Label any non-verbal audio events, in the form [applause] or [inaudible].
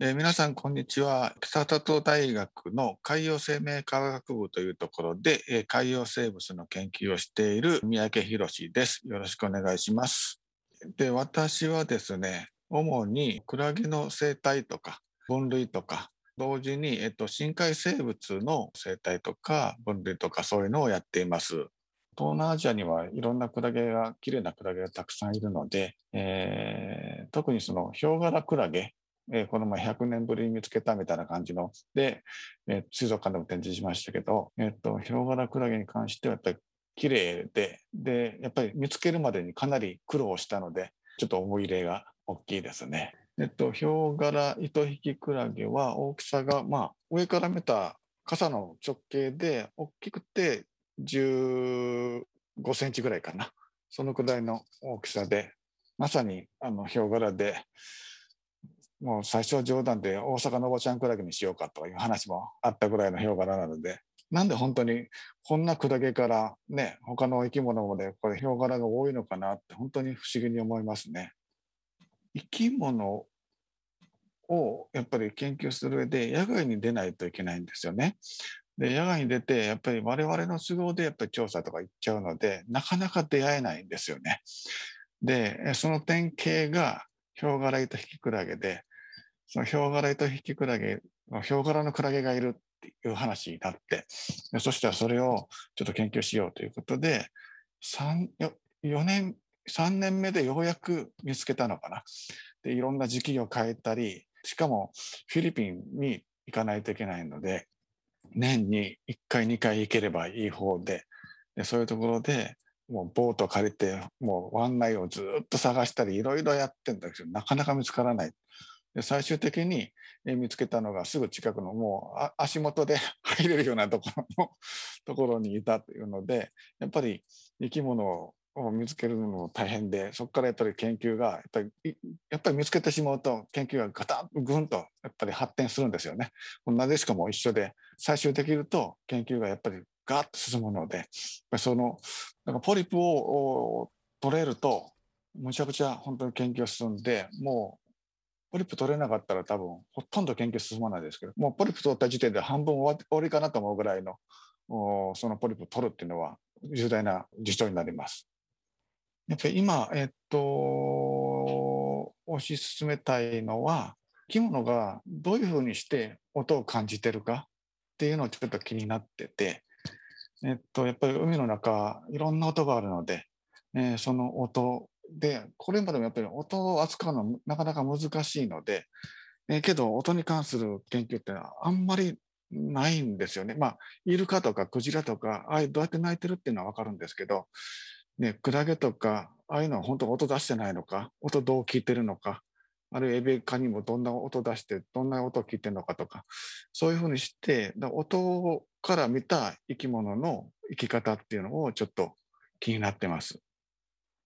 えー皆さん、こんにちは。北里大学の海洋生命科学部というところで、えー海洋生物の研究をしている三宅博です。よろしくお願いします。で、私はですね、主にクラゲの生態とか分類とか、同時に、えっと、深海生物の生態とか分類とかそういうのをやっています。東南アジアにはいろんなクラゲが、綺麗なクラゲがたくさんいるので、えー特にそのヒョウ柄クラゲ、えーこの前100年ぶりに見つけたみたいな感じので、えー水族館でも展示しましたけど、えっと、ヒョウ柄クラゲに関してはやっぱり綺麗で、で、やっぱり見つけるまでにかなり苦労したので、ちょっと思い入れが大きいですね。えっと、ヒョウ柄糸引きクラゲは大きさが、まあ、上から見た傘の直径で大きくて15センチぐらいかな。そのくらいの大きさで、まさにあのヒョウ柄で、もう最初は冗談で大阪のおばちゃんクラゲにしようかという話もあったぐらいのヒョウ柄なので、なんで本当にこんなクラゲからね、他の生き物までこれヒョウ柄が多いのかなって本当に不思議に思いますね。生き物をやっぱり研究する上で野外に出ないといけないんですよね。で、野外に出て、やっぱり我々の都合でやっぱり調査とか行っちゃうので、なかなか出会えないんですよね。で、その典型がヒョウ柄糸引きクラゲで、そのヒョウ柄糸引きクラゲ、ヒョウ柄のクラゲがいるっていう話になって、そしたらそれをちょっと研究しようということで、3、4年、3年目でようやく見つけたのかな。で、いろんな時期を変えたり、しかもフィリピンに行かないといけないので、年に1回、2回行ければいい方で、でそういうところでもうボート借りて、もう湾内をずっと探したり、いろいろやってんだけど、なかなか見つからない。で最終的にえ見つけたのがすぐ近くのもうあ足元で入れるようなところの [laughs] ところにいたというので、やっぱり生き物を見つけるのも大変で、そこからやっぱり研究が、やっぱりやっぱり見つけてしまうと研究がガタンぐんとやっぱり発展するんですよね。なでしこも一緒で、最終できると研究がやっぱりガッと進むので、そのなんかポリプをお取れると、むちゃくちゃ本当に研究が進んで、もうポリプ取れなかったら多分ほとんど研究進まないですけど、もうポリプ取った時点で半分終わりかなと思うぐらいのそのポリプ取るっていうのは重大な事象になります。やっぱり今、えっと、推し進めたいのは、生き物がどういうふうにして音を感じてるかっていうのをちょっと気になってて、えっと、やっぱり海の中、いろんな音があるので、えーその音で、これまでもやっぱり音を扱うのはなかなか難しいので、えーけど音に関する研究ってのはあんまりないんですよね。まあ、イルカとかクジラとか、ああいうどうやって鳴いてるっていうのはわかるんですけど、ね、クラゲとか、ああいうのは本当音出してないのか、音どう聞いてるのか、あるいはエベカにもどんな音出して、どんな音を聞いてるのかとか、そういうふうにして、音から見た生き物の生き方っていうのをちょっと気になってます。